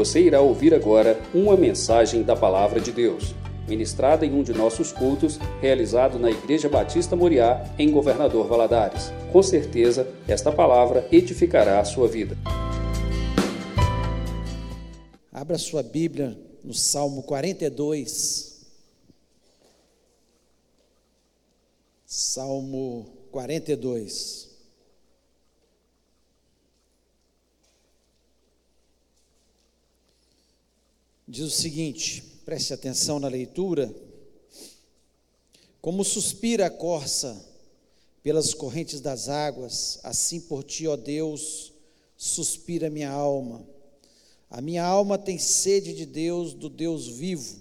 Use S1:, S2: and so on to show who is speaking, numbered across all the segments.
S1: Você irá ouvir agora uma mensagem da Palavra de Deus, ministrada em um de nossos cultos, realizado na Igreja Batista Moriá, em Governador Valadares. Com certeza, esta palavra edificará a sua vida.
S2: Abra sua Bíblia no Salmo 42. Salmo 42. Diz o seguinte, preste atenção na leitura. Como suspira a corça pelas correntes das águas, assim por ti, ó Deus, suspira minha alma. A minha alma tem sede de Deus, do Deus vivo.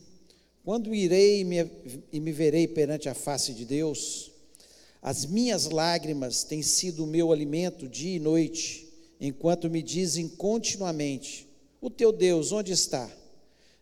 S2: Quando irei e me, e me verei perante a face de Deus? As minhas lágrimas têm sido o meu alimento dia e noite, enquanto me dizem continuamente: O teu Deus, onde está?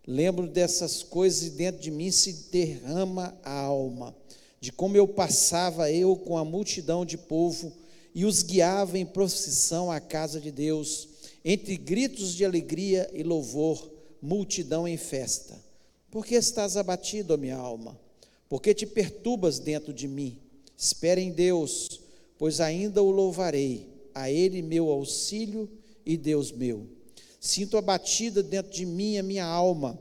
S2: Lembro dessas coisas e dentro de mim se derrama a alma, de como eu passava eu com a multidão de povo e os guiava em procissão à casa de Deus, entre gritos de alegria e louvor, multidão em festa. Por que estás abatido, minha alma? Por que te perturbas dentro de mim? Espera em Deus, pois ainda o louvarei, a Ele meu auxílio e Deus meu. Sinto abatida dentro de mim a minha alma.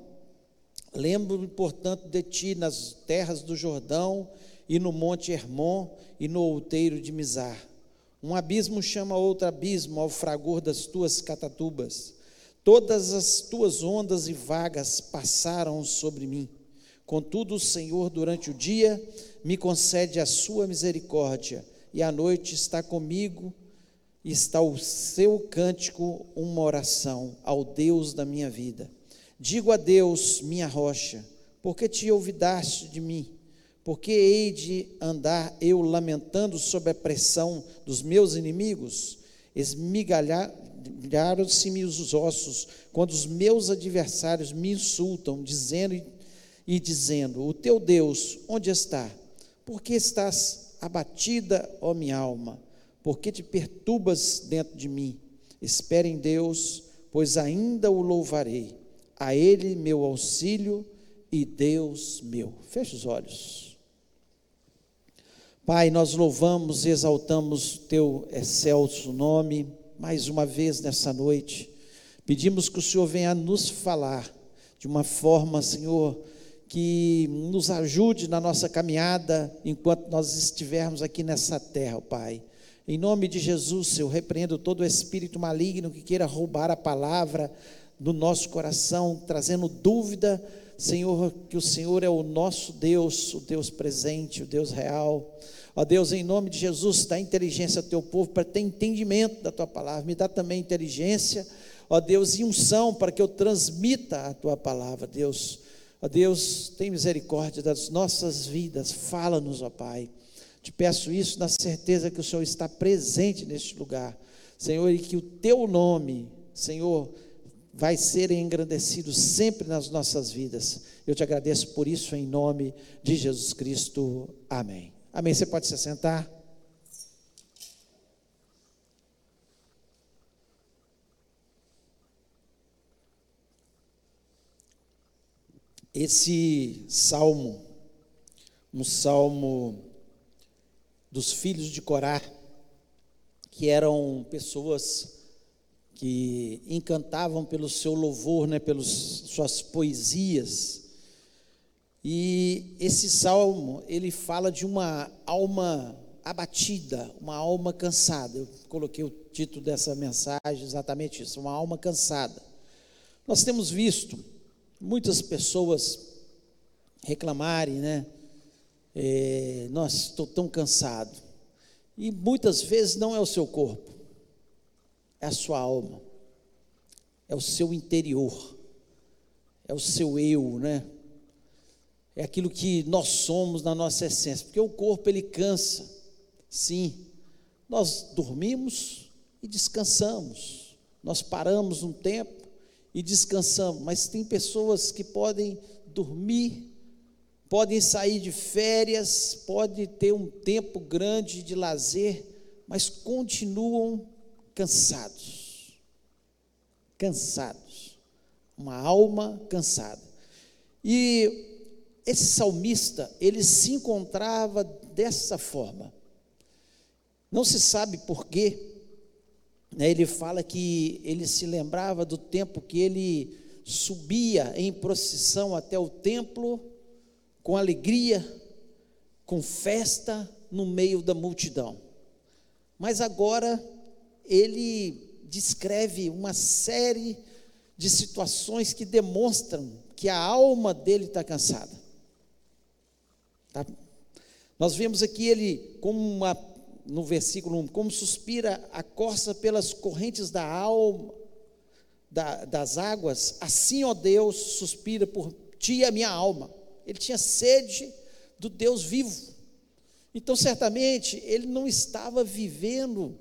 S2: Lembro-me, portanto, de ti nas terras do Jordão e no monte Hermon e no outeiro de Mizar. Um abismo chama outro abismo ao fragor das tuas catatubas. Todas as tuas ondas e vagas passaram sobre mim. Contudo, o Senhor, durante o dia, me concede a sua misericórdia, e à noite está comigo está o seu cântico uma oração ao Deus da minha vida. Digo a Deus, minha rocha, porque te olvidaste de mim? Porque hei de andar eu lamentando sob a pressão dos meus inimigos? Esmigalharam-se-me os ossos, quando os meus adversários me insultam, dizendo e, e dizendo: O teu Deus, onde está? Por que estás abatida, ó minha alma? Por que te perturbas dentro de mim? Espere em Deus, pois ainda o louvarei. A Ele meu auxílio e Deus meu. Feche os olhos. Pai, nós louvamos e exaltamos teu excelso nome mais uma vez nessa noite. Pedimos que o Senhor venha nos falar de uma forma, Senhor, que nos ajude na nossa caminhada enquanto nós estivermos aqui nessa terra, Pai. Em nome de Jesus, eu repreendo todo o espírito maligno que queira roubar a palavra do nosso coração, trazendo dúvida, Senhor, que o Senhor é o nosso Deus, o Deus presente, o Deus real. Ó Deus, em nome de Jesus, dá inteligência ao teu povo para ter entendimento da tua palavra. Me dá também inteligência, ó Deus, e unção para que eu transmita a tua palavra, Deus. Ó Deus, tem misericórdia das nossas vidas. Fala-nos, ó Pai. Te peço isso na certeza que o Senhor está presente neste lugar, Senhor, e que o teu nome, Senhor, vai ser engrandecido sempre nas nossas vidas. Eu te agradeço por isso em nome de Jesus Cristo. Amém. Amém. Você pode se sentar. Esse salmo, um salmo dos filhos de Corá, que eram pessoas que encantavam pelo seu louvor, né, pelas suas poesias. E esse salmo, ele fala de uma alma abatida, uma alma cansada. Eu coloquei o título dessa mensagem exatamente isso, uma alma cansada. Nós temos visto muitas pessoas reclamarem, né, é, nossa, estou tão cansado. E muitas vezes não é o seu corpo, é a sua alma, é o seu interior, é o seu eu, né? É aquilo que nós somos na nossa essência, porque o corpo ele cansa, sim. Nós dormimos e descansamos, nós paramos um tempo e descansamos, mas tem pessoas que podem dormir podem sair de férias, pode ter um tempo grande de lazer, mas continuam cansados. Cansados. uma alma cansada. E esse salmista, ele se encontrava dessa forma. Não se sabe por quê. Né, ele fala que ele se lembrava do tempo que ele subia em procissão até o templo com alegria, com festa no meio da multidão. Mas agora ele descreve uma série de situações que demonstram que a alma dele está cansada. Tá? Nós vemos aqui ele como uma, no versículo 1, como suspira a corça pelas correntes da alma, da, das águas, assim, ó Deus, suspira por ti a minha alma. Ele tinha sede do Deus vivo. Então, certamente, ele não estava vivendo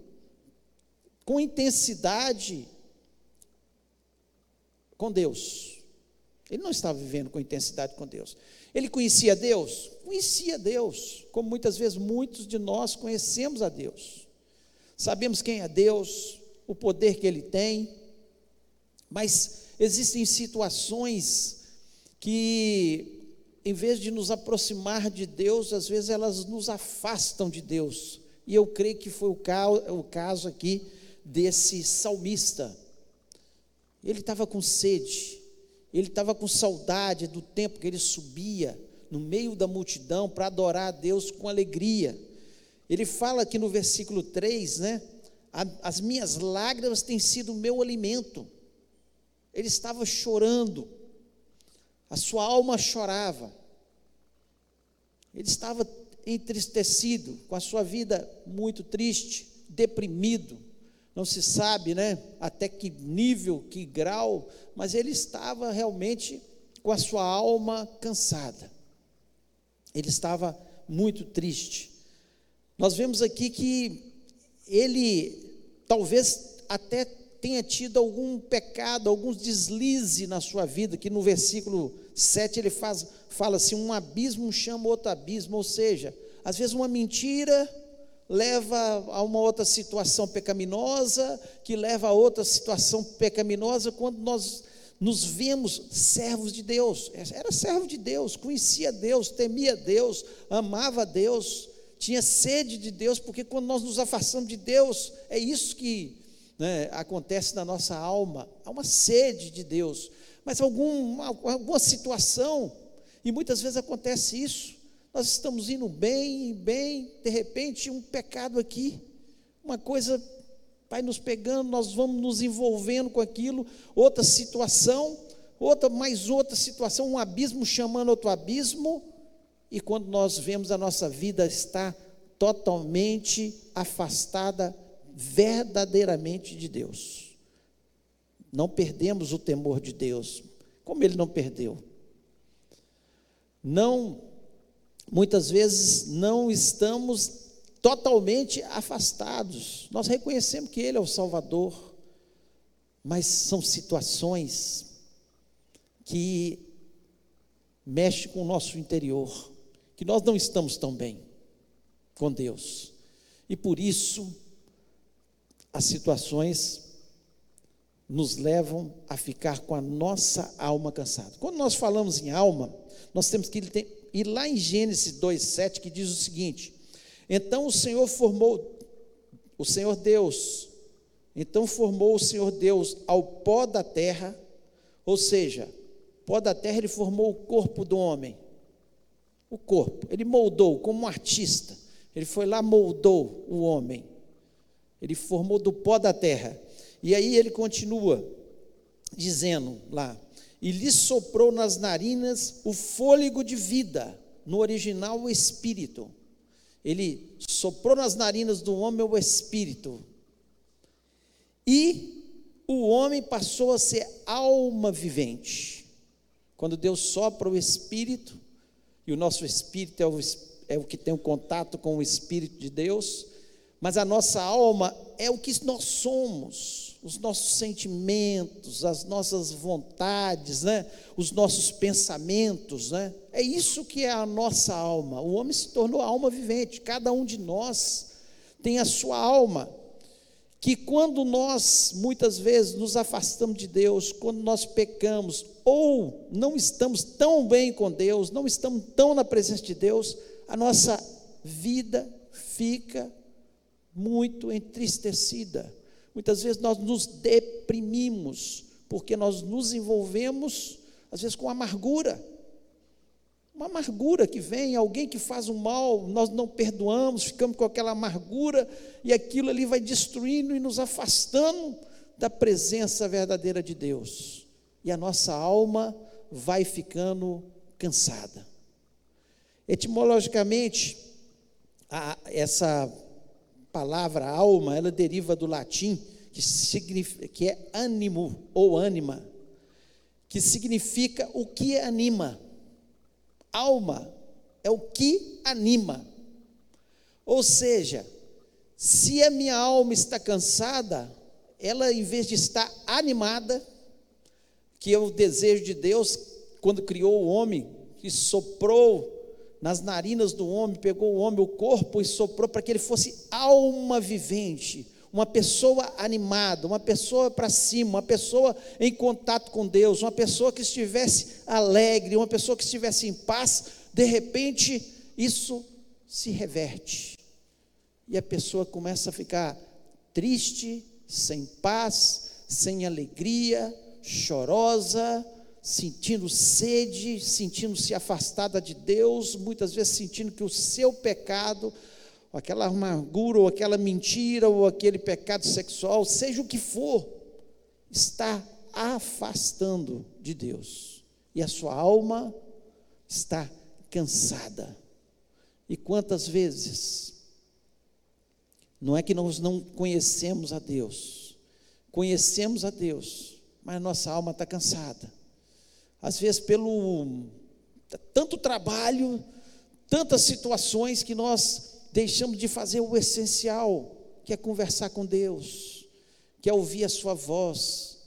S2: com intensidade com Deus. Ele não estava vivendo com intensidade com Deus. Ele conhecia Deus? Conhecia Deus, como muitas vezes muitos de nós conhecemos a Deus. Sabemos quem é Deus, o poder que Ele tem, mas existem situações que, em vez de nos aproximar de Deus, às vezes elas nos afastam de Deus. E eu creio que foi o caso, aqui desse salmista. Ele estava com sede, ele estava com saudade do tempo que ele subia no meio da multidão para adorar a Deus com alegria. Ele fala aqui no versículo 3, né? As minhas lágrimas têm sido o meu alimento. Ele estava chorando, a sua alma chorava, ele estava entristecido, com a sua vida muito triste, deprimido não se sabe, né, até que nível, que grau, mas ele estava realmente com a sua alma cansada. Ele estava muito triste. Nós vemos aqui que ele talvez até tenha tido algum pecado, alguns deslize na sua vida, que no versículo 7 ele faz, fala assim: um abismo chama outro abismo, ou seja, às vezes uma mentira leva a uma outra situação pecaminosa, que leva a outra situação pecaminosa, quando nós nos vemos servos de Deus. Era servo de Deus, conhecia Deus, temia Deus, amava Deus, tinha sede de Deus, porque quando nós nos afastamos de Deus, é isso que né, acontece na nossa alma, há uma sede de Deus. Mas algum, alguma situação, e muitas vezes acontece isso, nós estamos indo bem, bem, de repente um pecado aqui, uma coisa vai nos pegando, nós vamos nos envolvendo com aquilo, outra situação, outra, mais outra situação, um abismo chamando outro abismo, e quando nós vemos a nossa vida está totalmente afastada verdadeiramente de Deus. Não perdemos o temor de Deus, como ele não perdeu. Não muitas vezes não estamos totalmente afastados. Nós reconhecemos que Ele é o Salvador, mas são situações que mexem com o nosso interior, que nós não estamos tão bem com Deus. E por isso, as situações nos levam a ficar com a nossa alma cansada. Quando nós falamos em alma, nós temos que e lá em Gênesis 2:7 que diz o seguinte: Então o Senhor formou o Senhor Deus, então formou o Senhor Deus ao pó da terra, ou seja, pó da terra ele formou o corpo do homem. O corpo, ele moldou como um artista. Ele foi lá moldou o homem. Ele formou do pó da terra. E aí ele continua dizendo lá: e lhe soprou nas narinas o fôlego de vida, no original o espírito. Ele soprou nas narinas do homem o espírito. E o homem passou a ser alma vivente. Quando Deus sopra o espírito, e o nosso espírito é o, é o que tem o contato com o espírito de Deus, mas a nossa alma é o que nós somos os nossos sentimentos, as nossas vontades, né? os nossos pensamentos. Né? É isso que é a nossa alma. O homem se tornou alma vivente, cada um de nós tem a sua alma, que quando nós muitas vezes nos afastamos de Deus, quando nós pecamos ou não estamos tão bem com Deus, não estamos tão na presença de Deus, a nossa vida fica muito entristecida. Muitas vezes nós nos deprimimos, porque nós nos envolvemos, às vezes, com amargura. Uma amargura que vem, alguém que faz um mal, nós não perdoamos, ficamos com aquela amargura, e aquilo ali vai destruindo e nos afastando da presença verdadeira de Deus. E a nossa alma vai ficando cansada. Etimologicamente, a, essa palavra alma, ela deriva do latim, que, significa, que é ânimo ou ânima, que significa o que anima. Alma é o que anima. Ou seja, se a minha alma está cansada, ela em vez de estar animada, que é o desejo de Deus, quando criou o homem, que soprou nas narinas do homem, pegou o homem, o corpo e soprou para que ele fosse alma vivente, uma pessoa animada, uma pessoa para cima, uma pessoa em contato com Deus, uma pessoa que estivesse alegre, uma pessoa que estivesse em paz, de repente isso se reverte. E a pessoa começa a ficar triste, sem paz, sem alegria, chorosa, sentindo sede, sentindo-se afastada de Deus, muitas vezes sentindo que o seu pecado, ou aquela amargura, ou aquela mentira, ou aquele pecado sexual, seja o que for, está afastando de Deus. E a sua alma está cansada. E quantas vezes não é que nós não conhecemos a Deus, conhecemos a Deus, mas nossa alma está cansada às vezes pelo tanto trabalho, tantas situações que nós deixamos de fazer o essencial, que é conversar com Deus, que é ouvir a sua voz,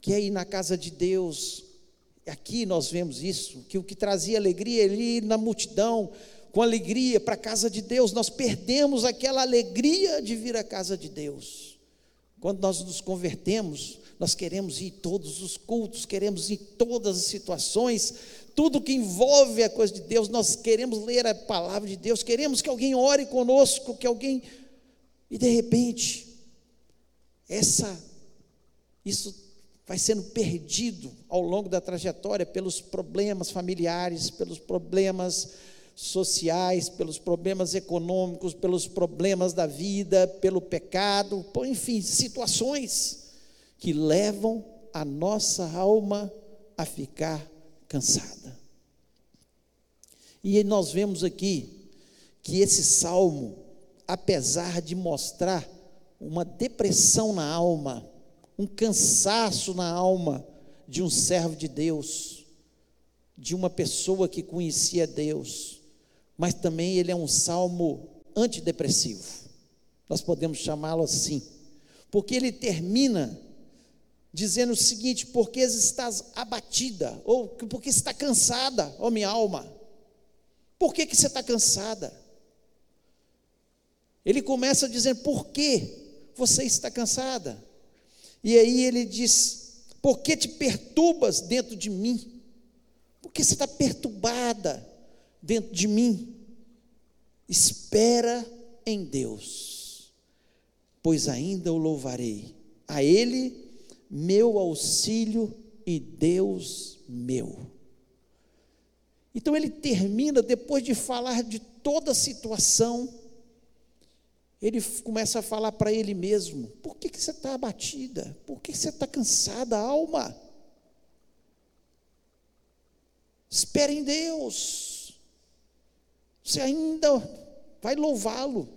S2: que é ir na casa de Deus. Aqui nós vemos isso, que o que trazia alegria ele ir na multidão, com alegria para a casa de Deus, nós perdemos aquela alegria de vir à casa de Deus. Quando nós nos convertemos, nós queremos ir em todos os cultos, queremos ir em todas as situações, tudo que envolve a coisa de Deus, nós queremos ler a palavra de Deus, queremos que alguém ore conosco, que alguém. E de repente, essa, isso vai sendo perdido ao longo da trajetória pelos problemas familiares, pelos problemas sociais, pelos problemas econômicos, pelos problemas da vida, pelo pecado, enfim, situações que levam a nossa alma a ficar cansada. E nós vemos aqui que esse salmo, apesar de mostrar uma depressão na alma, um cansaço na alma de um servo de Deus, de uma pessoa que conhecia Deus, mas também ele é um salmo antidepressivo. Nós podemos chamá-lo assim, porque ele termina dizendo o seguinte: porque estás abatida, ou porque está cansada, ó minha alma. Por que, que você está cansada? Ele começa dizendo: por que você está cansada? E aí ele diz: por que te perturbas dentro de mim? Por que você está perturbada dentro de mim? Espera em Deus, pois ainda o louvarei. A Ele meu auxílio e Deus meu. Então ele termina, depois de falar de toda a situação, ele começa a falar para ele mesmo: por que, que você está abatida? Por que você está cansada, alma? Espere em Deus, você ainda vai louvá-lo,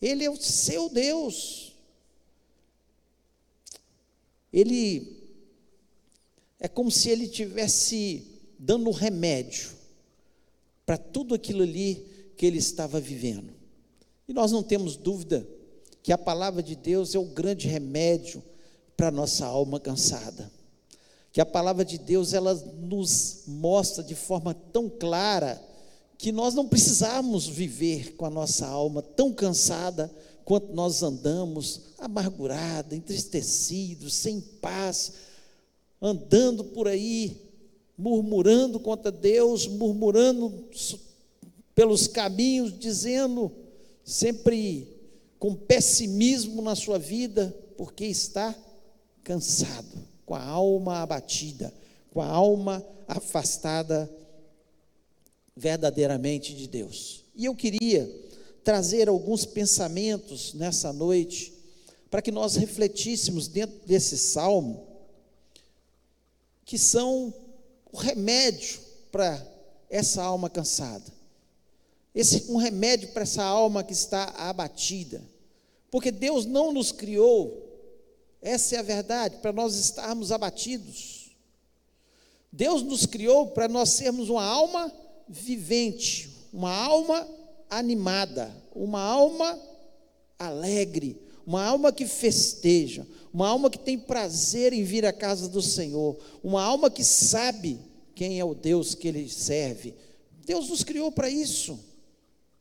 S2: Ele é o seu Deus ele é como se ele tivesse dando remédio para tudo aquilo ali que ele estava vivendo. E nós não temos dúvida que a palavra de Deus é o grande remédio para a nossa alma cansada. Que a palavra de Deus ela nos mostra de forma tão clara que nós não precisamos viver com a nossa alma tão cansada quanto nós andamos amargurados, entristecidos, sem paz, andando por aí, murmurando contra Deus, murmurando pelos caminhos, dizendo sempre com pessimismo na sua vida, porque está cansado, com a alma abatida, com a alma afastada verdadeiramente de Deus. E eu queria trazer alguns pensamentos nessa noite, para que nós refletíssemos dentro desse salmo, que são o remédio para essa alma cansada. Esse um remédio para essa alma que está abatida. Porque Deus não nos criou, essa é a verdade, para nós estarmos abatidos. Deus nos criou para nós sermos uma alma vivente, uma alma animada, uma alma alegre, uma alma que festeja, uma alma que tem prazer em vir à casa do Senhor, uma alma que sabe quem é o Deus que ele serve. Deus nos criou para isso,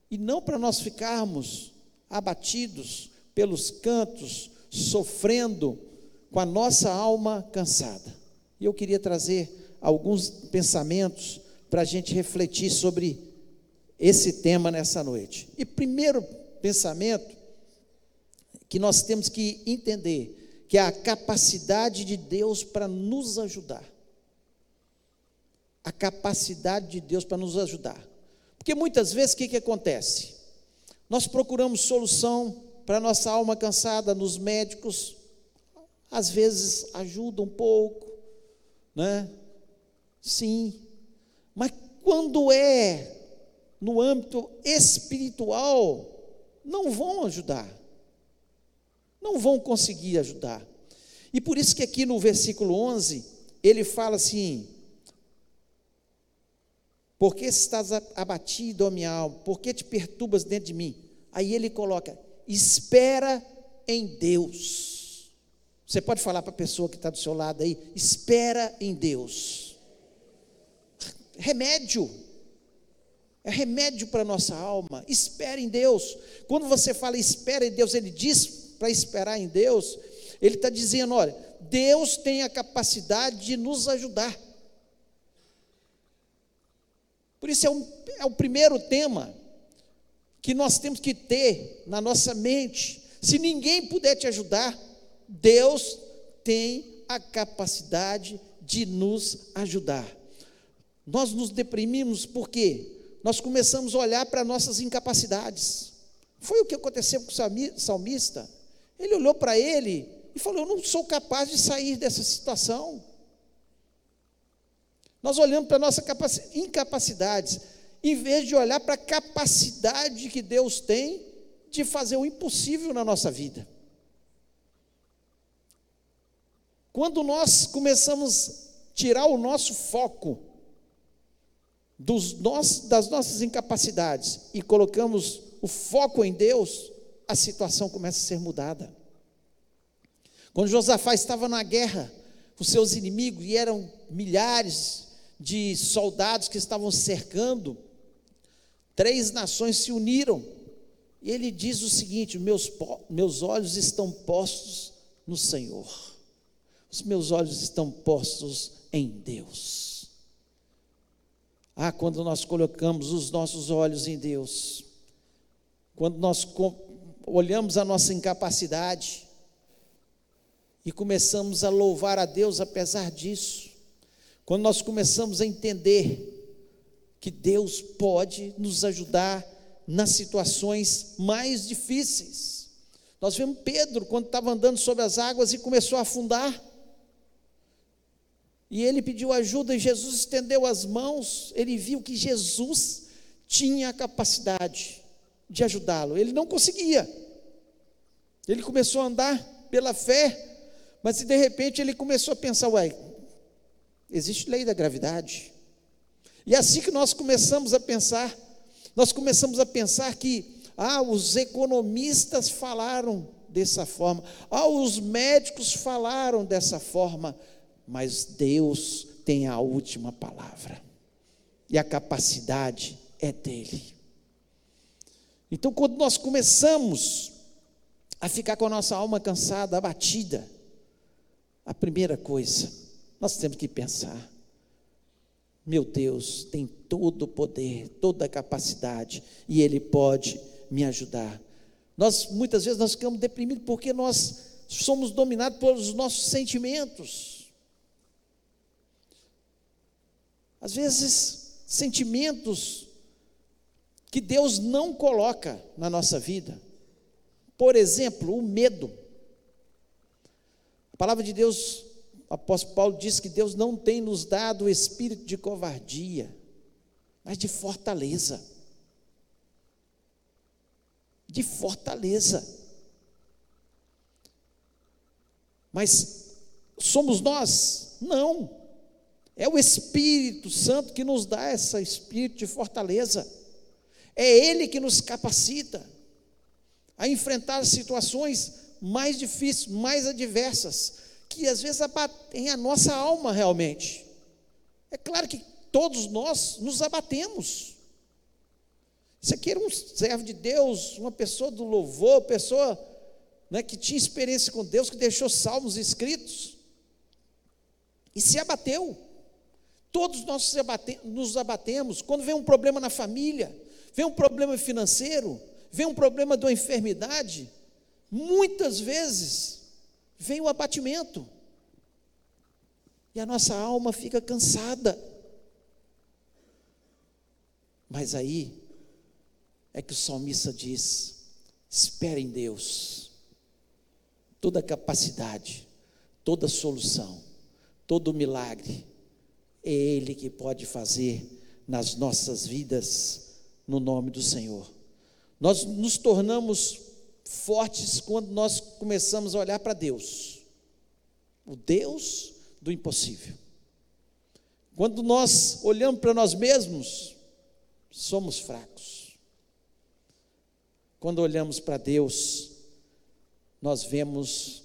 S2: e não para nós ficarmos abatidos pelos cantos, sofrendo com a nossa alma cansada. E eu queria trazer alguns pensamentos para a gente refletir sobre esse tema nessa noite. E primeiro pensamento que nós temos que entender que é a capacidade de Deus para nos ajudar. A capacidade de Deus para nos ajudar. Porque muitas vezes o que, que acontece? Nós procuramos solução para nossa alma cansada nos médicos, às vezes ajuda um pouco, né? Sim, mas quando é no âmbito espiritual, não vão ajudar. Não vão conseguir ajudar. E por isso que aqui no versículo 11, ele fala assim: Por que estás abatido, ó minha alma? Por que te perturbas dentro de mim? Aí ele coloca: Espera em Deus. Você pode falar para a pessoa que está do seu lado aí: Espera em Deus. Remédio é remédio para a nossa alma. Espere em Deus. Quando você fala espera em Deus, ele diz para esperar em Deus, ele está dizendo: olha, Deus tem a capacidade de nos ajudar. Por isso é, um, é o primeiro tema que nós temos que ter na nossa mente. Se ninguém puder te ajudar, Deus tem a capacidade de nos ajudar. Nós nos deprimimos por quê? nós começamos a olhar para nossas incapacidades. Foi o que aconteceu com o salmista. Ele olhou para ele e falou: Eu não sou capaz de sair dessa situação. Nós olhamos para nossas incapacidades, em vez de olhar para a capacidade que Deus tem de fazer o impossível na nossa vida. Quando nós começamos a tirar o nosso foco das nossas incapacidades e colocamos o foco em Deus, a situação começa a ser mudada. Quando Josafá estava na guerra com seus inimigos, e eram milhares de soldados que estavam cercando, três nações se uniram, e ele diz o seguinte: meus, meus olhos estão postos no Senhor, os meus olhos estão postos em Deus. Ah, quando nós colocamos os nossos olhos em Deus, quando nós olhamos a nossa incapacidade e começamos a louvar a Deus apesar disso, quando nós começamos a entender que Deus pode nos ajudar nas situações mais difíceis. Nós vemos Pedro quando estava andando sobre as águas e começou a afundar. E ele pediu ajuda e Jesus estendeu as mãos. Ele viu que Jesus tinha a capacidade de ajudá-lo. Ele não conseguia. Ele começou a andar pela fé, mas de repente ele começou a pensar: uai, existe lei da gravidade. E é assim que nós começamos a pensar, nós começamos a pensar que, ah, os economistas falaram dessa forma, ah, os médicos falaram dessa forma, mas Deus tem a última palavra, e a capacidade é dele. Então, quando nós começamos a ficar com a nossa alma cansada, abatida, a primeira coisa, nós temos que pensar: meu Deus tem todo o poder, toda a capacidade, e Ele pode me ajudar. Nós muitas vezes nós ficamos deprimidos porque nós somos dominados pelos nossos sentimentos. Às vezes, sentimentos que Deus não coloca na nossa vida. Por exemplo, o medo. A palavra de Deus, o apóstolo Paulo diz que Deus não tem nos dado o espírito de covardia, mas de fortaleza. De fortaleza. Mas somos nós? Não. É o Espírito Santo que nos dá esse espírito de fortaleza. É Ele que nos capacita a enfrentar situações mais difíceis, mais adversas, que às vezes abatem a nossa alma realmente. É claro que todos nós nos abatemos. Aqui era um servo de Deus, uma pessoa do louvor, pessoa né, que tinha experiência com Deus, que deixou salmos escritos e se abateu. Todos nós nos abatemos quando vem um problema na família, vem um problema financeiro, vem um problema de uma enfermidade, muitas vezes vem o abatimento. E a nossa alma fica cansada. Mas aí é que o salmista diz: espere em Deus, toda capacidade, toda solução, todo milagre, é Ele que pode fazer nas nossas vidas, no nome do Senhor. Nós nos tornamos fortes quando nós começamos a olhar para Deus, o Deus do impossível. Quando nós olhamos para nós mesmos, somos fracos. Quando olhamos para Deus, nós vemos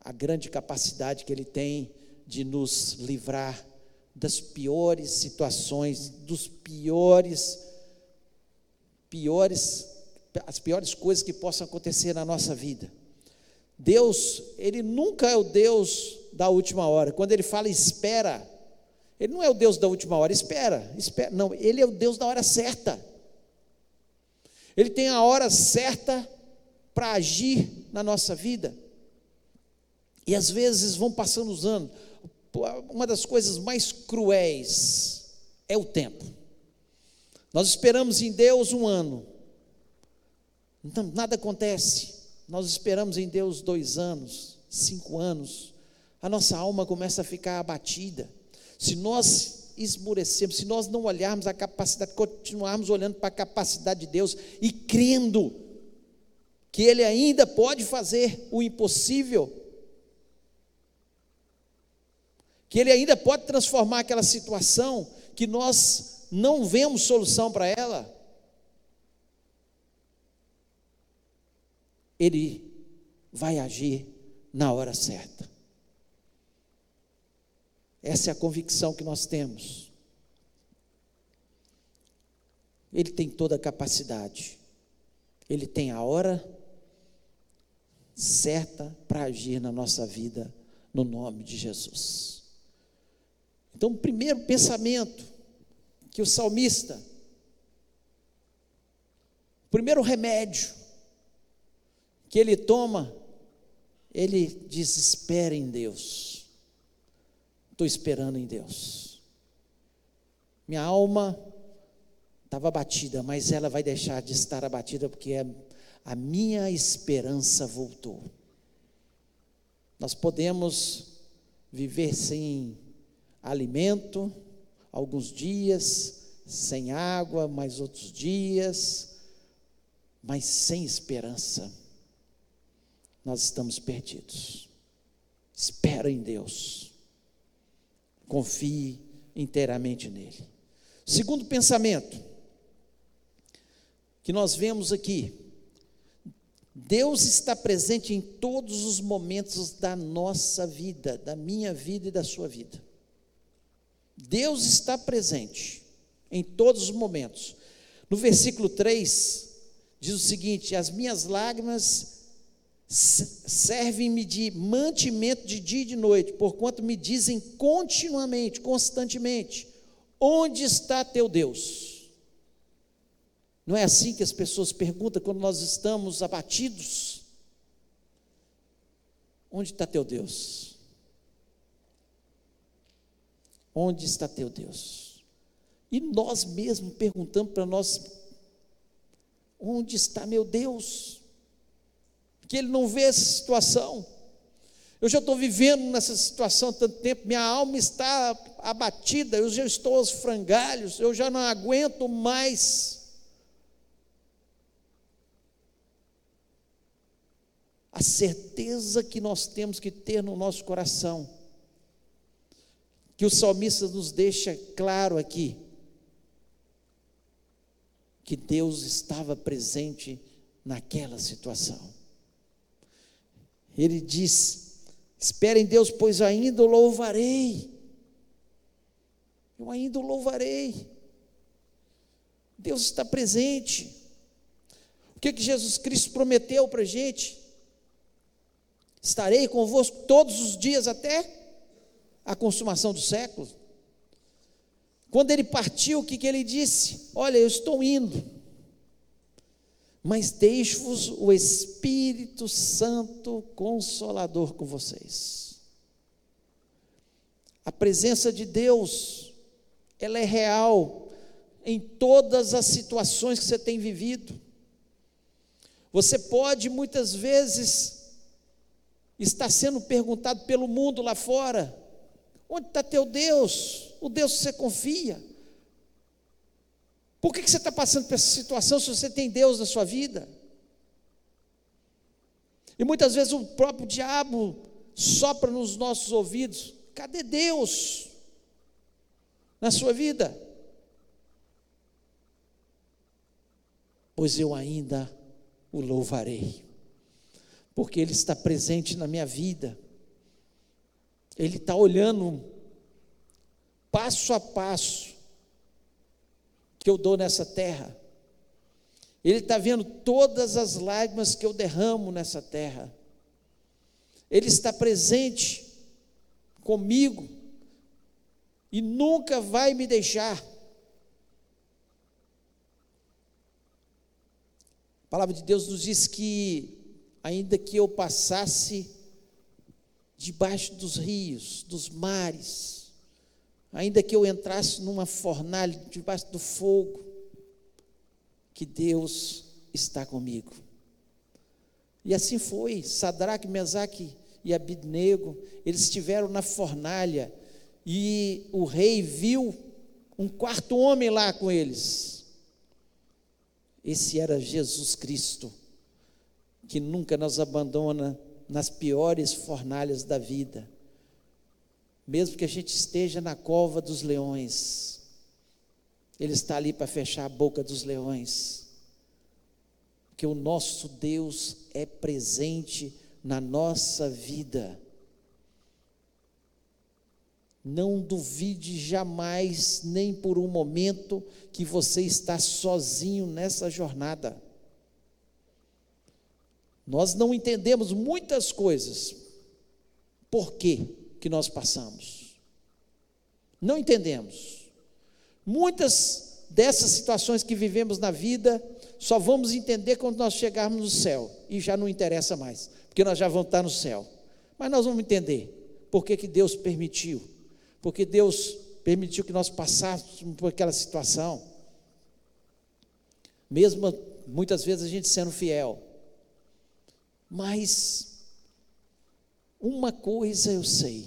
S2: a grande capacidade que Ele tem de nos livrar das piores situações, dos piores piores, as piores coisas que possam acontecer na nossa vida. Deus, Ele nunca é o Deus da última hora. Quando Ele fala espera, Ele não é o Deus da última hora, espera, espera. Não, Ele é o Deus da hora certa. Ele tem a hora certa para agir na nossa vida. E às vezes vão passando os anos. Uma das coisas mais cruéis é o tempo. Nós esperamos em Deus um ano, então, nada acontece. Nós esperamos em Deus dois anos, cinco anos, a nossa alma começa a ficar abatida. Se nós esmorecemos, se nós não olharmos a capacidade, continuarmos olhando para a capacidade de Deus e crendo que Ele ainda pode fazer o impossível, que Ele ainda pode transformar aquela situação que nós não vemos solução para ela, Ele vai agir na hora certa. Essa é a convicção que nós temos. Ele tem toda a capacidade, ele tem a hora certa para agir na nossa vida, no nome de Jesus. Então, o primeiro pensamento que o salmista, o primeiro remédio que ele toma, ele diz: espera em Deus. Estou esperando em Deus. Minha alma estava abatida, mas ela vai deixar de estar abatida porque é, a minha esperança voltou. Nós podemos viver sem alimento, alguns dias, sem água, mais outros dias, mas sem esperança, nós estamos perdidos. Espera em Deus, confie inteiramente nele. Segundo pensamento, que nós vemos aqui, Deus está presente em todos os momentos da nossa vida, da minha vida e da sua vida. Deus está presente em todos os momentos. No versículo 3 diz o seguinte: As minhas lágrimas servem-me de mantimento de dia e de noite, porquanto me dizem continuamente, constantemente: Onde está teu Deus? Não é assim que as pessoas perguntam quando nós estamos abatidos? Onde está teu Deus? Onde está teu Deus? E nós mesmos perguntamos para nós: onde está meu Deus? que ele não vê essa situação. Eu já estou vivendo nessa situação há tanto tempo, minha alma está abatida, eu já estou aos frangalhos, eu já não aguento mais. A certeza que nós temos que ter no nosso coração, que o salmista nos deixa claro aqui, que Deus estava presente naquela situação. Ele diz: Espere em Deus, pois ainda o louvarei. Eu ainda o louvarei. Deus está presente. O que, que Jesus Cristo prometeu para a gente? Estarei convosco todos os dias até a consumação do século. Quando ele partiu, o que, que ele disse? Olha, eu estou indo mas deixo-vos o Espírito Santo Consolador com vocês. A presença de Deus, ela é real em todas as situações que você tem vivido. Você pode muitas vezes estar sendo perguntado pelo mundo lá fora: onde está teu Deus? O Deus que você confia. Por que, que você está passando por essa situação se você tem Deus na sua vida? E muitas vezes o próprio diabo sopra nos nossos ouvidos: cadê Deus na sua vida? Pois eu ainda o louvarei, porque Ele está presente na minha vida, Ele está olhando passo a passo que eu dou nessa terra. Ele está vendo todas as lágrimas que eu derramo nessa terra. Ele está presente comigo e nunca vai me deixar. A palavra de Deus nos diz que, ainda que eu passasse debaixo dos rios, dos mares, ainda que eu entrasse numa fornalha debaixo do fogo, que Deus está comigo. E assim foi, Sadraque, Mesaque e Abidnego, eles estiveram na fornalha, e o rei viu um quarto homem lá com eles. Esse era Jesus Cristo, que nunca nos abandona nas piores fornalhas da vida mesmo que a gente esteja na cova dos leões, Ele está ali para fechar a boca dos leões, que o nosso Deus é presente na nossa vida. Não duvide jamais, nem por um momento, que você está sozinho nessa jornada. Nós não entendemos muitas coisas. Por quê? que nós passamos. Não entendemos. Muitas dessas situações que vivemos na vida só vamos entender quando nós chegarmos no céu e já não interessa mais, porque nós já vamos estar no céu. Mas nós vamos entender por que, que Deus permitiu, porque Deus permitiu que nós passássemos por aquela situação, mesmo muitas vezes a gente sendo fiel. Mas uma coisa eu sei: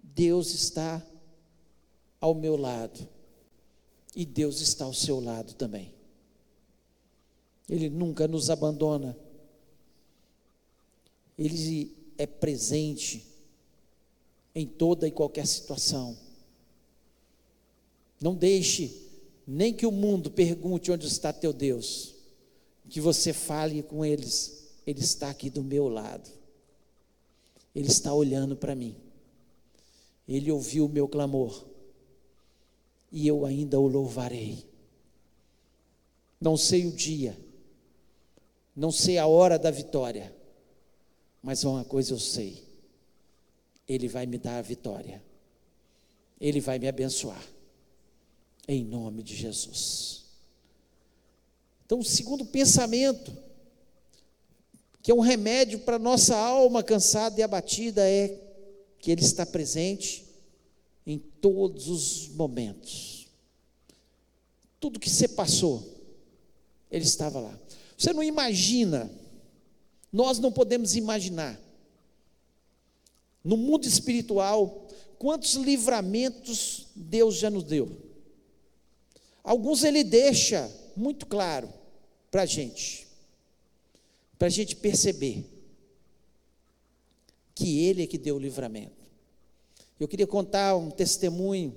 S2: Deus está ao meu lado e Deus está ao seu lado também. Ele nunca nos abandona. Ele é presente em toda e qualquer situação. Não deixe nem que o mundo pergunte onde está teu Deus, que você fale com eles, ele está aqui do meu lado. Ele está olhando para mim. Ele ouviu o meu clamor e eu ainda o louvarei. não sei o dia, não sei a hora da vitória, mas uma coisa eu sei: Ele vai me dar a vitória, Ele vai me abençoar, em nome de Jesus. Então, o segundo pensamento, que é um remédio para nossa alma cansada e abatida, é que Ele está presente em todos os momentos. Tudo que você passou, Ele estava lá. Você não imagina, nós não podemos imaginar, no mundo espiritual, quantos livramentos Deus já nos deu. Alguns Ele deixa muito claro para a gente, para a gente perceber que Ele é que deu o livramento. Eu queria contar um testemunho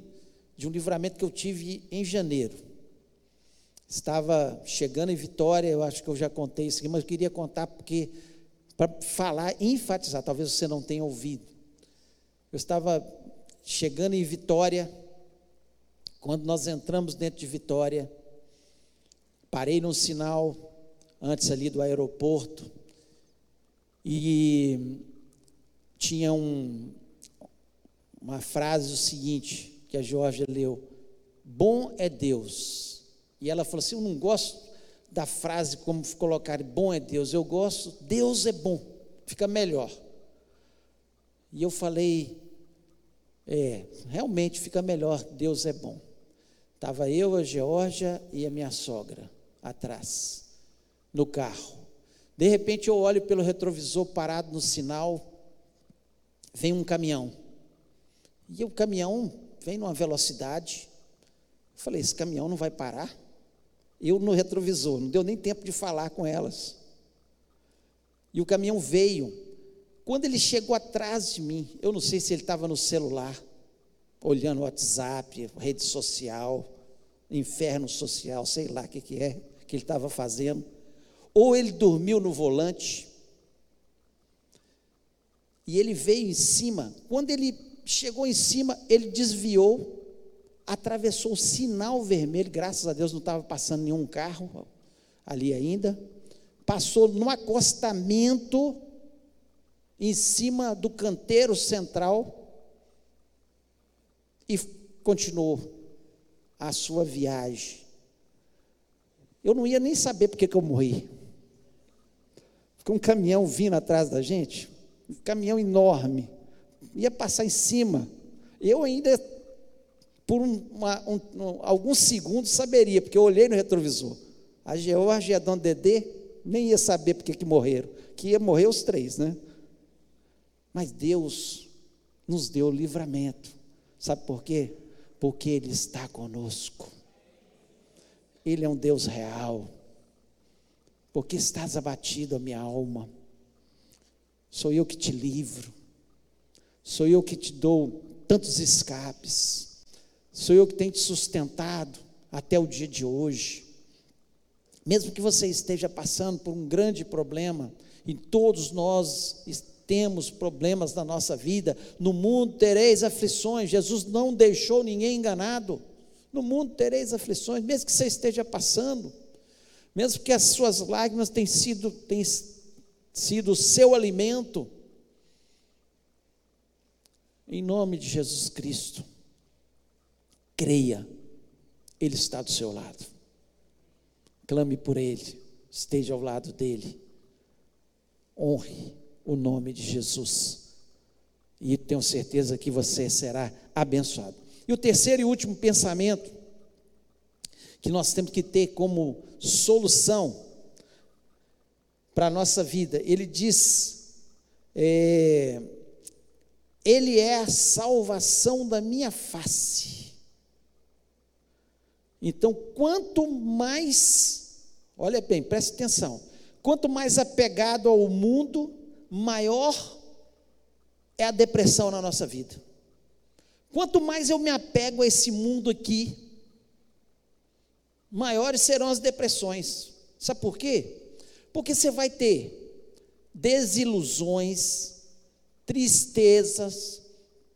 S2: de um livramento que eu tive em janeiro. Estava chegando em Vitória, eu acho que eu já contei isso aqui, mas eu queria contar porque, para falar, enfatizar, talvez você não tenha ouvido. Eu estava chegando em Vitória, quando nós entramos dentro de Vitória, parei num sinal antes ali do aeroporto e tinha um, uma frase o seguinte que a Georgia leu: Bom é Deus e ela falou assim: Eu não gosto da frase como colocar bom é Deus, eu gosto, Deus é bom, fica melhor. E eu falei: É, realmente fica melhor, Deus é bom. Estava eu, a Geórgia e a minha sogra atrás, no carro. De repente eu olho pelo retrovisor parado no sinal, vem um caminhão. E o caminhão vem numa velocidade. Eu falei: esse caminhão não vai parar? eu no retrovisor, não deu nem tempo de falar com elas. E o caminhão veio. Quando ele chegou atrás de mim, eu não sei se ele estava no celular, olhando o WhatsApp, rede social, inferno social, sei lá o que, que é que ele estava fazendo, ou ele dormiu no volante, e ele veio em cima. Quando ele chegou em cima, ele desviou atravessou o sinal vermelho, graças a Deus não estava passando nenhum carro ali ainda, passou no acostamento em cima do canteiro central e continuou a sua viagem. Eu não ia nem saber porque que eu morri. Ficou um caminhão vindo atrás da gente, um caminhão enorme, ia passar em cima. Eu ainda por uma, um, um, alguns segundos saberia, porque eu olhei no retrovisor. A Georgia e a Dona Dedê nem ia saber porque que morreram, que ia morrer os três, né? Mas Deus nos deu livramento. Sabe por quê? Porque Ele está conosco. Ele é um Deus real. Porque estás abatido a minha alma. Sou eu que te livro. Sou eu que te dou tantos escapes. Sou eu que tenho te sustentado até o dia de hoje. Mesmo que você esteja passando por um grande problema, e todos nós temos problemas na nossa vida, no mundo tereis aflições, Jesus não deixou ninguém enganado. No mundo tereis aflições, mesmo que você esteja passando, mesmo que as suas lágrimas tenham sido, tenham sido o seu alimento, em nome de Jesus Cristo creia, Ele está do seu lado. Clame por Ele, esteja ao lado dEle. Honre o nome de Jesus. E tenho certeza que você será abençoado. E o terceiro e último pensamento que nós temos que ter como solução para a nossa vida, ele diz: é, Ele é a salvação da minha face. Então, quanto mais, olha bem, preste atenção, quanto mais apegado ao mundo, maior é a depressão na nossa vida. Quanto mais eu me apego a esse mundo aqui, maiores serão as depressões. Sabe por quê? Porque você vai ter desilusões, tristezas,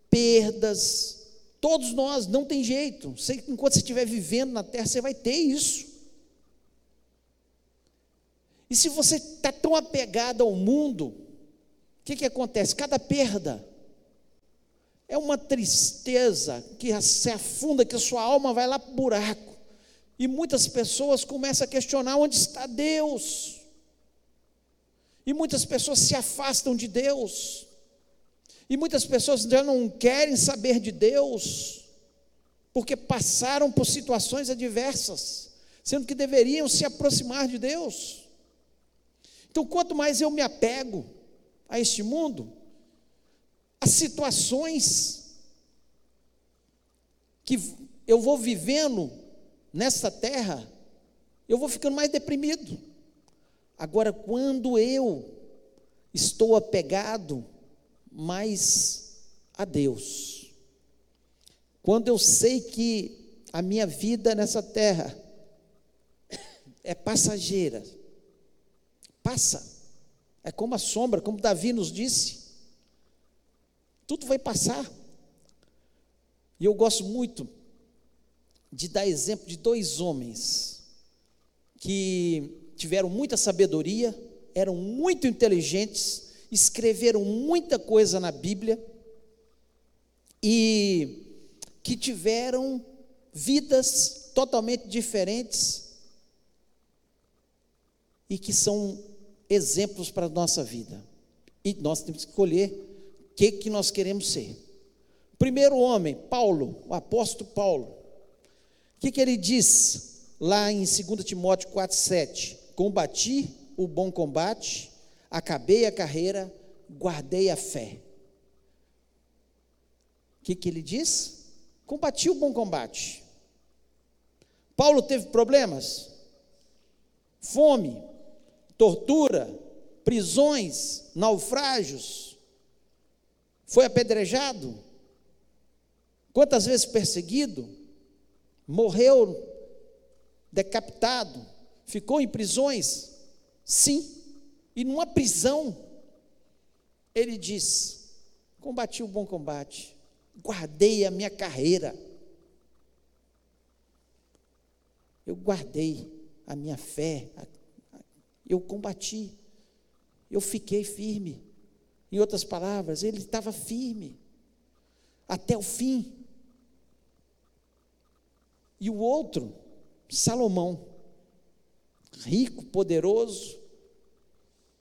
S2: perdas, Todos nós, não tem jeito. Você, enquanto você estiver vivendo na terra, você vai ter isso. E se você está tão apegado ao mundo, o que, que acontece? Cada perda é uma tristeza que se afunda, que a sua alma vai lá para o buraco. E muitas pessoas começam a questionar onde está Deus. E muitas pessoas se afastam de Deus. E muitas pessoas já não querem saber de Deus, porque passaram por situações adversas, sendo que deveriam se aproximar de Deus. Então, quanto mais eu me apego a este mundo, as situações que eu vou vivendo nessa terra, eu vou ficando mais deprimido. Agora, quando eu estou apegado mais a Deus, quando eu sei que a minha vida nessa terra é passageira, passa, é como a sombra, como Davi nos disse, tudo vai passar. E eu gosto muito de dar exemplo de dois homens que tiveram muita sabedoria, eram muito inteligentes, escreveram muita coisa na Bíblia e que tiveram vidas totalmente diferentes e que são exemplos para a nossa vida. E nós temos que escolher que, que nós queremos ser. Primeiro homem, Paulo, o apóstolo Paulo. O que, que ele diz lá em 2 Timóteo 4,7? Combati o bom combate, acabei a carreira, guardei a fé. O que, que ele diz? Combati o bom combate. Paulo teve problemas? Fome, tortura, prisões, naufrágios, foi apedrejado? Quantas vezes perseguido? Morreu decapitado? Ficou em prisões? Sim. E numa prisão, ele diz: Combati o bom combate, guardei a minha carreira. Eu guardei a minha fé, eu combati, eu fiquei firme. Em outras palavras, ele estava firme até o fim. E o outro, Salomão, rico, poderoso,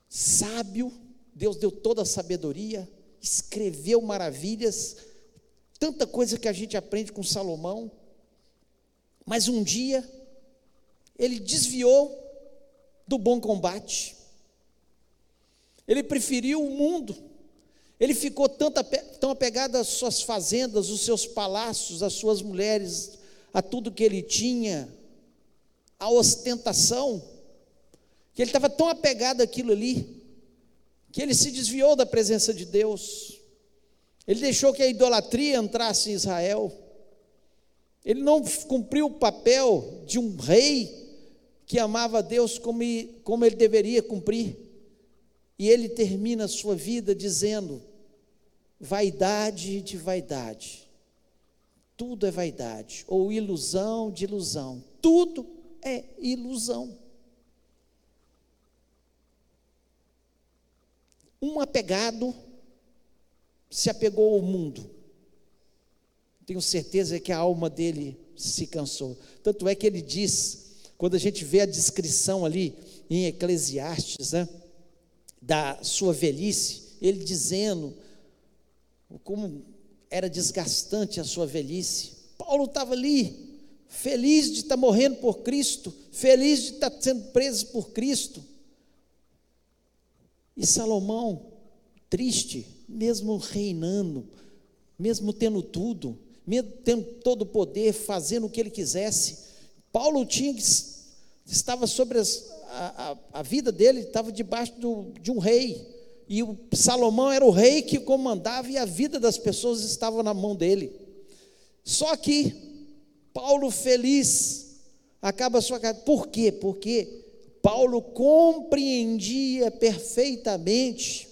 S2: sábio, Deus deu toda a sabedoria, escreveu maravilhas, tanta coisa que a gente aprende com Salomão. Mas um dia, ele desviou do bom combate, ele preferiu o mundo. Ele ficou tanto, tão apegado às suas fazendas, os seus palácios, às suas mulheres, a tudo que ele tinha, à ostentação, que ele estava tão apegado àquilo ali, que ele se desviou da presença de Deus. Ele deixou que a idolatria entrasse em Israel. Ele não cumpriu o papel de um rei que amava a Deus como, como ele deveria cumprir. E ele termina a sua vida dizendo: vaidade de vaidade. Tudo é vaidade, ou ilusão de ilusão. Tudo é ilusão. Um apegado se apegou ao mundo. Tenho certeza que a alma dele se cansou. Tanto é que ele diz, quando a gente vê a descrição ali em Eclesiastes, né? Da sua velhice, ele dizendo como era desgastante a sua velhice. Paulo estava ali, feliz de estar morrendo por Cristo, feliz de estar sendo preso por Cristo. E Salomão, triste, mesmo reinando, mesmo tendo tudo, mesmo tendo todo o poder, fazendo o que ele quisesse, Paulo tinha estava sobre as, a, a, vida dele estava debaixo do, de um rei. E o Salomão era o rei que comandava e a vida das pessoas estava na mão dele. Só que Paulo feliz acaba sua casa. Por quê? Porque Paulo compreendia perfeitamente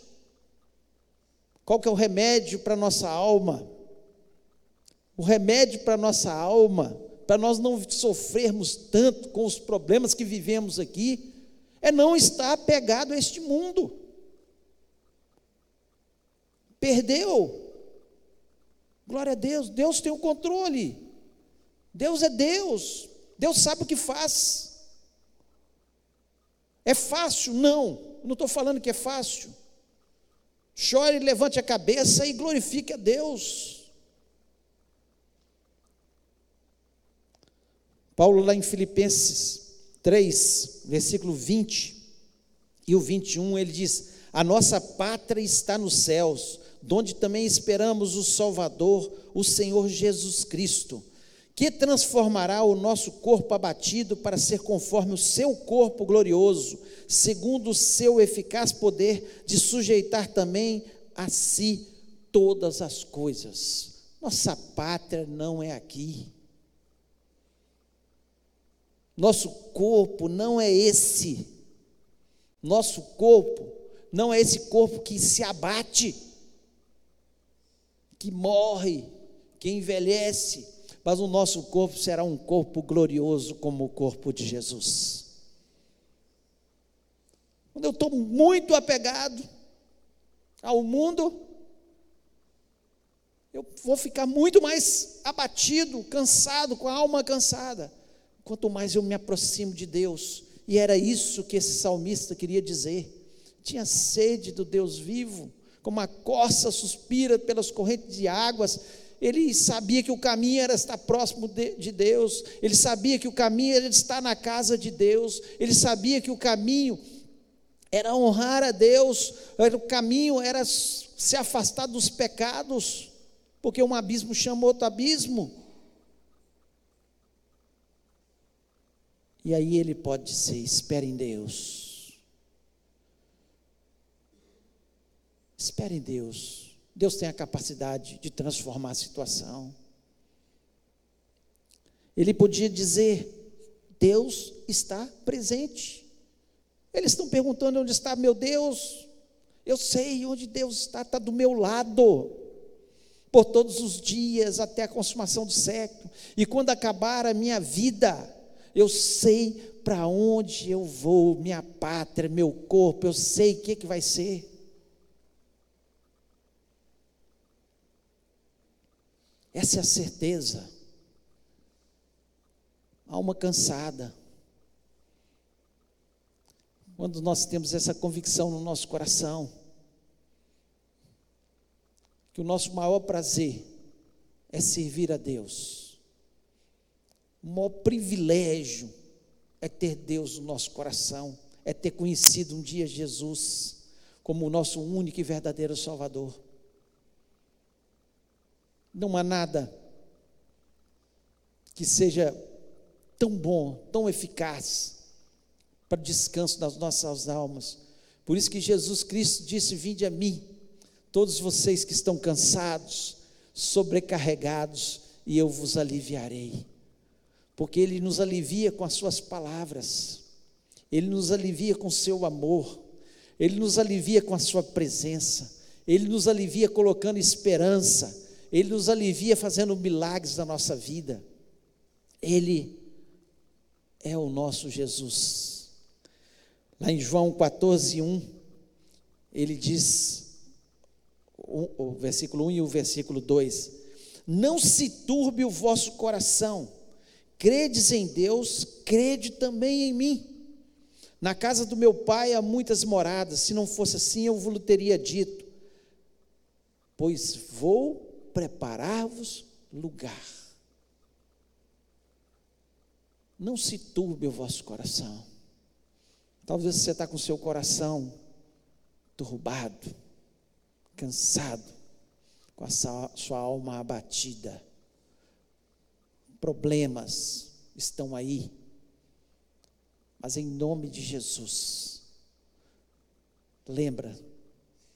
S2: qual que é o remédio para nossa alma. O remédio para nossa alma para nós não sofrermos tanto com os problemas que vivemos aqui, é não estar apegado a este mundo. Perdeu. Glória a Deus, Deus tem o controle. Deus é Deus. Deus sabe o que faz. É fácil? Não. Não estou falando que é fácil. Chore, levante a cabeça e glorifique a Deus. Paulo, lá em Filipenses 3, versículo 20 e o 21, ele diz: A nossa pátria está nos céus, donde também esperamos o Salvador, o Senhor Jesus Cristo que transformará o nosso corpo abatido para ser conforme o seu corpo glorioso, segundo o seu eficaz poder de sujeitar também a si todas as coisas. Nossa pátria não é aqui. Nosso corpo não é esse. Nosso corpo não é esse corpo que se abate, que morre, que envelhece mas o nosso corpo será um corpo glorioso como o corpo de Jesus. Quando eu estou muito apegado ao mundo, eu vou ficar muito mais abatido, cansado, com a alma cansada. Quanto mais eu me aproximo de Deus, e era isso que esse salmista queria dizer. Tinha sede do Deus vivo, como a corça suspira pelas correntes de águas, ele sabia que o caminho era estar próximo de, de, Deus, ele sabia que o caminho era estar na casa de Deus, ele sabia que o caminho era honrar a Deus, o caminho era se afastar dos pecados, porque um abismo chama outro abismo. E aí ele pode dizer: espere em Deus. Espere em Deus. Deus tem a capacidade de transformar a situação. Ele podia dizer: Deus está presente. Eles estão perguntando onde está meu Deus. Eu sei onde Deus está, está do meu lado, por todos os dias até a consumação do século. E quando acabar a minha vida, eu sei para onde eu vou, minha pátria, meu corpo, eu sei o que, que vai ser. Essa é a certeza. Alma cansada. Quando nós temos essa convicção no nosso coração, que o nosso maior prazer é servir a Deus. O maior privilégio é ter Deus no nosso coração, é ter conhecido um dia Jesus como o nosso único e verdadeiro Salvador. Não há nada que seja tão bom, tão eficaz para o descanso das nossas almas. Por isso que Jesus Cristo disse: Vinde a mim, todos vocês que estão cansados, sobrecarregados, e eu vos aliviarei. Porque Ele nos alivia com as Suas palavras, Ele nos alivia com o Seu amor, Ele nos alivia com a Sua presença, Ele nos alivia colocando esperança ele nos alivia fazendo milagres na nossa vida. Ele é o nosso Jesus. Lá em João 14, 1, ele diz, o, o versículo 1 e o versículo 2: Não se turbe o vosso coração, credes em Deus, crede também em mim. Na casa do meu pai há muitas moradas, se não fosse assim eu vos teria dito, pois vou preparar-vos lugar. Não se turbe o vosso coração. Talvez você está com o seu coração turbado, cansado, com a sua, sua alma abatida. Problemas estão aí. Mas em nome de Jesus, lembra,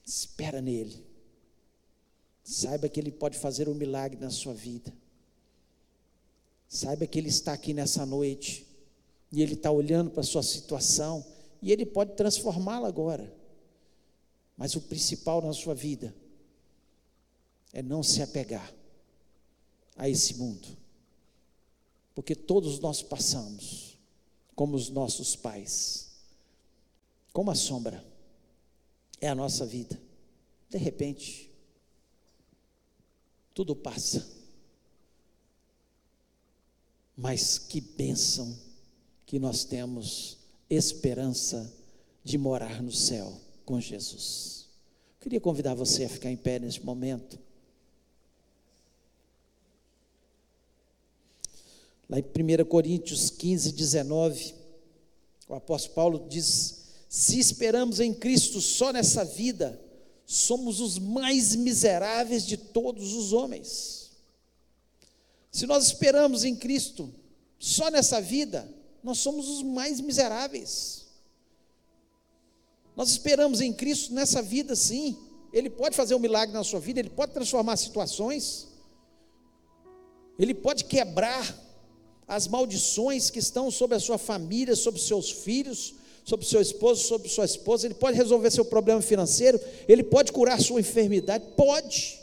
S2: espera nele Saiba que Ele pode fazer um milagre na sua vida. Saiba que Ele está aqui nessa noite e Ele está olhando para a sua situação e Ele pode transformá-la agora. Mas o principal na sua vida é não se apegar a esse mundo, porque todos nós passamos, como os nossos pais, como a sombra, é a nossa vida. De repente, tudo passa. Mas que bênção que nós temos esperança de morar no céu com Jesus. Queria convidar você a ficar em pé neste momento. Lá em 1 Coríntios 15, 19, o apóstolo Paulo diz: Se esperamos em Cristo só nessa vida, somos os mais miseráveis de todos os homens. Se nós esperamos em Cristo só nessa vida, nós somos os mais miseráveis. Nós esperamos em Cristo nessa vida, sim. Ele pode fazer um milagre na sua vida, ele pode transformar situações, ele pode quebrar as maldições que estão sobre a sua família, sobre seus filhos, sobre seu esposo, sobre sua esposa, ele pode resolver seu problema financeiro, ele pode curar sua enfermidade, pode.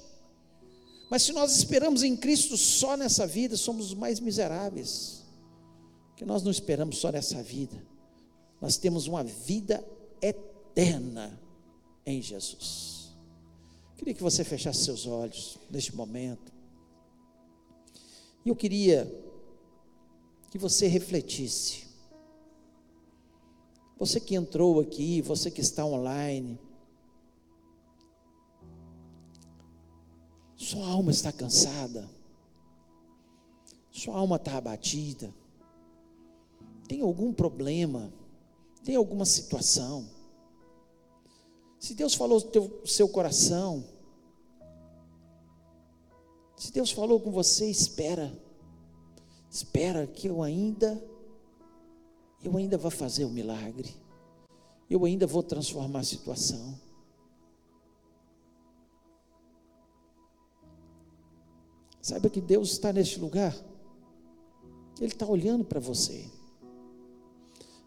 S2: Mas se nós esperamos em Cristo só nessa vida, somos os mais miseráveis. Que nós não esperamos só nessa vida. Nós temos uma vida eterna em Jesus. Queria que você fechasse seus olhos neste momento. E eu queria que você refletisse. Você que entrou aqui, você que está online, sua alma está cansada, sua alma está abatida, tem algum problema, tem alguma situação. Se Deus falou no seu coração, se Deus falou com você, espera, espera que eu ainda eu ainda vou fazer o um milagre, eu ainda vou transformar a situação. Saiba que Deus está neste lugar, Ele está olhando para você,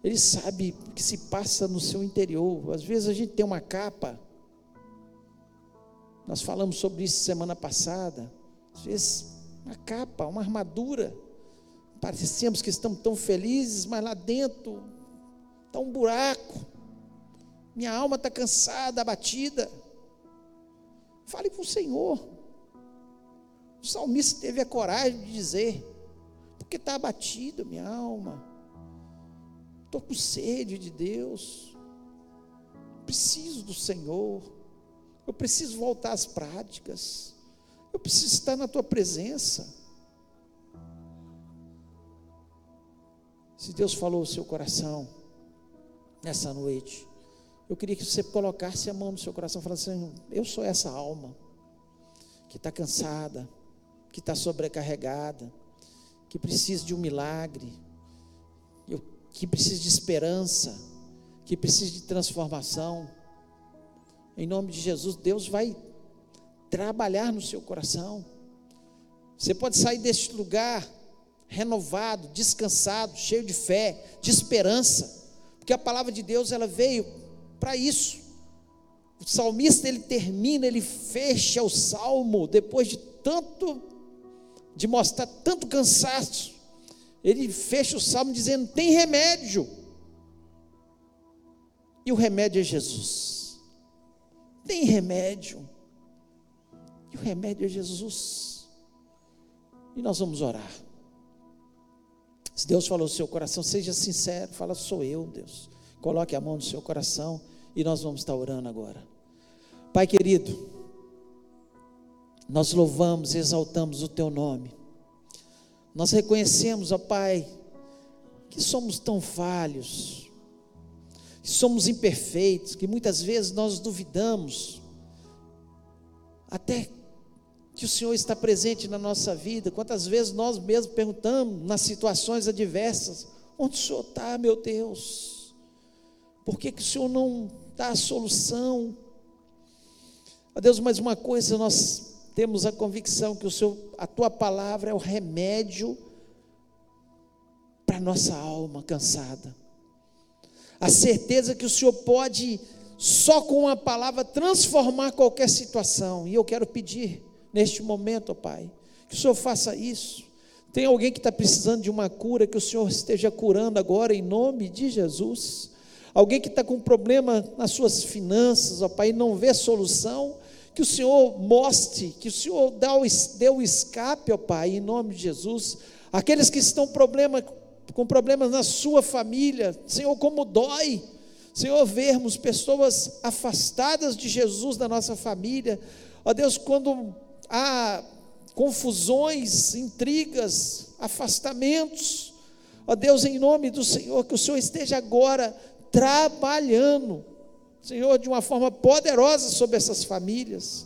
S2: Ele sabe o que se passa no seu interior. Às vezes a gente tem uma capa, nós falamos sobre isso semana passada, às vezes uma capa, uma armadura, Parecemos que estamos tão felizes, mas lá dentro está um buraco. Minha alma está cansada, abatida. Fale com o Senhor. O salmista teve a coragem de dizer: porque está abatido minha alma. Estou com sede de Deus. Preciso do Senhor. Eu preciso voltar às práticas. Eu preciso estar na tua presença. Se Deus falou o seu coração nessa noite, eu queria que você colocasse a mão no seu coração falasse assim: Eu sou essa alma que está cansada, que está sobrecarregada, que precisa de um milagre, que precisa de esperança, que precisa de transformação. Em nome de Jesus, Deus vai trabalhar no seu coração. Você pode sair deste lugar renovado, descansado, cheio de fé, de esperança, porque a palavra de Deus ela veio para isso. O salmista ele termina, ele fecha o salmo depois de tanto de mostrar tanto cansaço. Ele fecha o salmo dizendo: "Tem remédio". E o remédio é Jesus. Tem remédio. E o remédio é Jesus. E nós vamos orar. Se Deus falou no seu coração, seja sincero, fala, sou eu, Deus. Coloque a mão no seu coração e nós vamos estar orando agora. Pai querido, nós louvamos e exaltamos o teu nome. Nós reconhecemos, ó Pai, que somos tão falhos, que somos imperfeitos, que muitas vezes nós duvidamos, até que o Senhor está presente na nossa vida. Quantas vezes nós mesmos perguntamos nas situações adversas: onde o Senhor está, meu Deus? Por que, que o Senhor não dá a solução? Ó Deus, mais uma coisa, nós temos a convicção que o Senhor, a tua palavra é o remédio para a nossa alma cansada. A certeza que o Senhor pode, só com uma palavra, transformar qualquer situação. E eu quero pedir neste momento, ó Pai. Que o Senhor faça isso. Tem alguém que está precisando de uma cura, que o Senhor esteja curando agora em nome de Jesus. alguém que está com problema nas suas finanças, ó Pai, e não vê solução, que o Senhor mostre, que o Senhor dê o escape, ó Pai, em nome de Jesus. Aqueles que estão problema, com problemas na sua família, Senhor, como dói, Senhor, vermos pessoas afastadas de Jesus da nossa família, ó Deus, quando há confusões, intrigas, afastamentos, ó Deus, em nome do Senhor, que o Senhor esteja agora trabalhando, Senhor, de uma forma poderosa sobre essas famílias.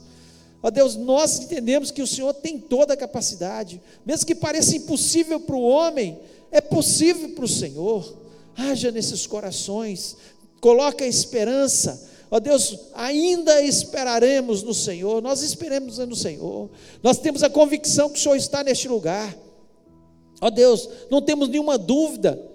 S2: Ó Deus, nós entendemos que o Senhor tem toda a capacidade, mesmo que pareça impossível para o homem, é possível para o Senhor. Haja nesses corações, coloca a esperança. Ó Deus, ainda esperaremos no Senhor, nós esperemos no Senhor, nós temos a convicção que o Senhor está neste lugar. Ó Deus, não temos nenhuma dúvida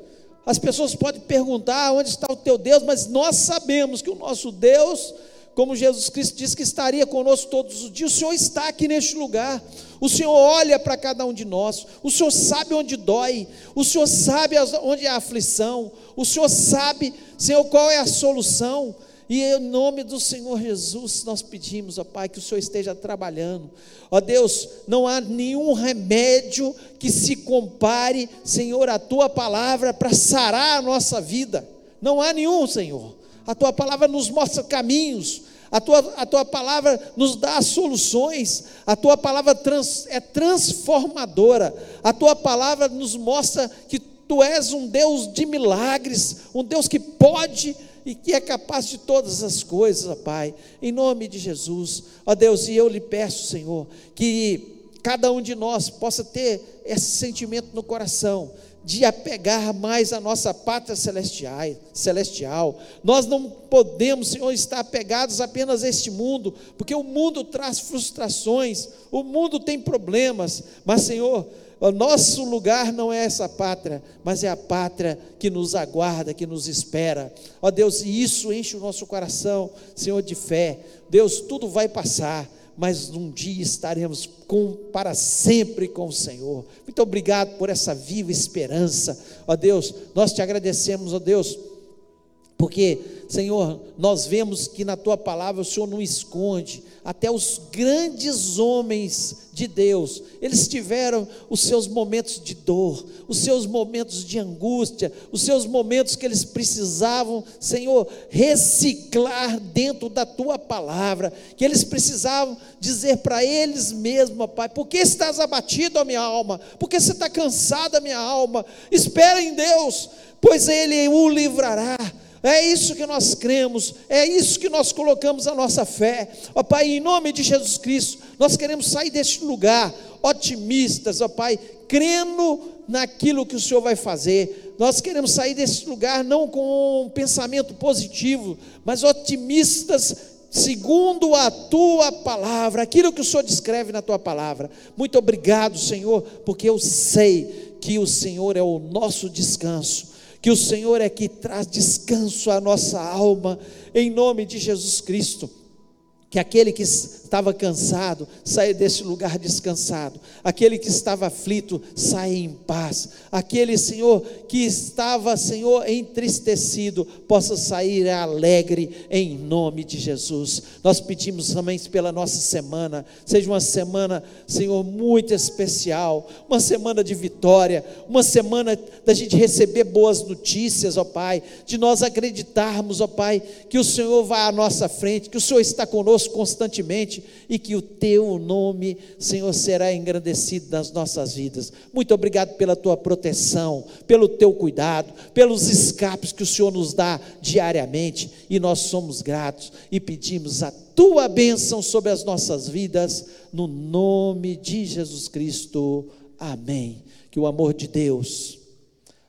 S2: as pessoas podem perguntar onde está o teu Deus, mas nós sabemos que o nosso Deus, como Jesus Cristo disse que estaria conosco todos os dias, o Senhor está aqui neste lugar. O Senhor olha para cada um de nós, o Senhor sabe onde dói, o Senhor sabe onde é a aflição, o Senhor sabe, Senhor, qual é a solução. E em nome do Senhor Jesus, nós pedimos, ó Pai, que o Senhor esteja trabalhando. Ó Deus, não há nenhum remédio que se compare, Senhor, à tua palavra para sarar a nossa vida. Não há nenhum, Senhor. A tua palavra nos mostra caminhos, a tua, a tua palavra nos dá soluções, a tua palavra trans, é transformadora, a tua palavra nos mostra que tu és um Deus de milagres, um Deus que pode e que é capaz de todas as coisas, ó Pai, em nome de Jesus, ó Deus, e eu lhe peço, Senhor, que cada um de nós possa ter esse sentimento no coração, de apegar mais a nossa pátria celestial, celestial. Nós não podemos, Senhor, estar apegados apenas a este mundo, porque o mundo traz frustrações, o mundo tem problemas, mas, Senhor, o nosso lugar não é essa pátria, mas é a pátria que nos aguarda, que nos espera. Ó Deus, e isso enche o nosso coração, Senhor, de fé. Deus, tudo vai passar, mas um dia estaremos com, para sempre com o Senhor. Muito obrigado por essa viva esperança. Ó Deus, nós te agradecemos, ó Deus, porque, Senhor, nós vemos que na tua palavra o Senhor não esconde, até os grandes homens de Deus, eles tiveram os seus momentos de dor, os seus momentos de angústia, os seus momentos que eles precisavam, Senhor, reciclar dentro da tua palavra, que eles precisavam dizer para eles mesmos, Pai, por que estás abatido a minha alma? Por que você está cansada minha alma? Espera em Deus, pois Ele o livrará é isso que nós cremos, é isso que nós colocamos a nossa fé. Ó Pai, em nome de Jesus Cristo, nós queremos sair deste lugar otimistas, ó Pai, crendo naquilo que o Senhor vai fazer. Nós queremos sair desse lugar não com um pensamento positivo, mas otimistas segundo a tua palavra, aquilo que o Senhor descreve na tua palavra. Muito obrigado, Senhor, porque eu sei que o Senhor é o nosso descanso que o Senhor é que traz descanso à nossa alma, em nome de Jesus Cristo. Que aquele que estava cansado, saia desse lugar descansado. Aquele que estava aflito, saia em paz. Aquele, Senhor, que estava, Senhor, entristecido, possa sair alegre em nome de Jesus. Nós pedimos também pela nossa semana, seja uma semana, Senhor, muito especial, uma semana de vitória, uma semana da gente receber boas notícias, ó Pai, de nós acreditarmos, ó Pai, que o Senhor vai à nossa frente, que o Senhor está conosco constantemente e que o teu nome, Senhor, será engrandecido nas nossas vidas. Muito obrigado pela tua proteção, pelo teu cuidado, pelos escapes que o Senhor nos dá diariamente e nós somos gratos e pedimos a tua bênção sobre as nossas vidas, no nome de Jesus Cristo. Amém. Que o amor de Deus,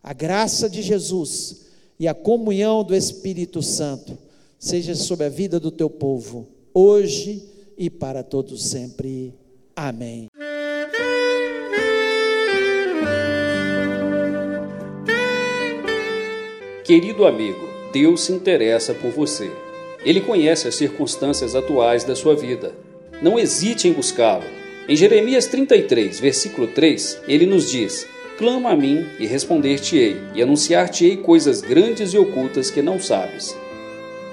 S2: a graça de Jesus e a comunhão do Espírito Santo seja sobre a vida do teu povo, hoje e para todos sempre. Amém.
S1: Querido amigo, Deus se interessa por você. Ele conhece as circunstâncias atuais da sua vida. Não hesite em buscá-lo. Em Jeremias 33, versículo 3, ele nos diz: Clama a mim e responder-te-ei, e anunciar-te-ei coisas grandes e ocultas que não sabes.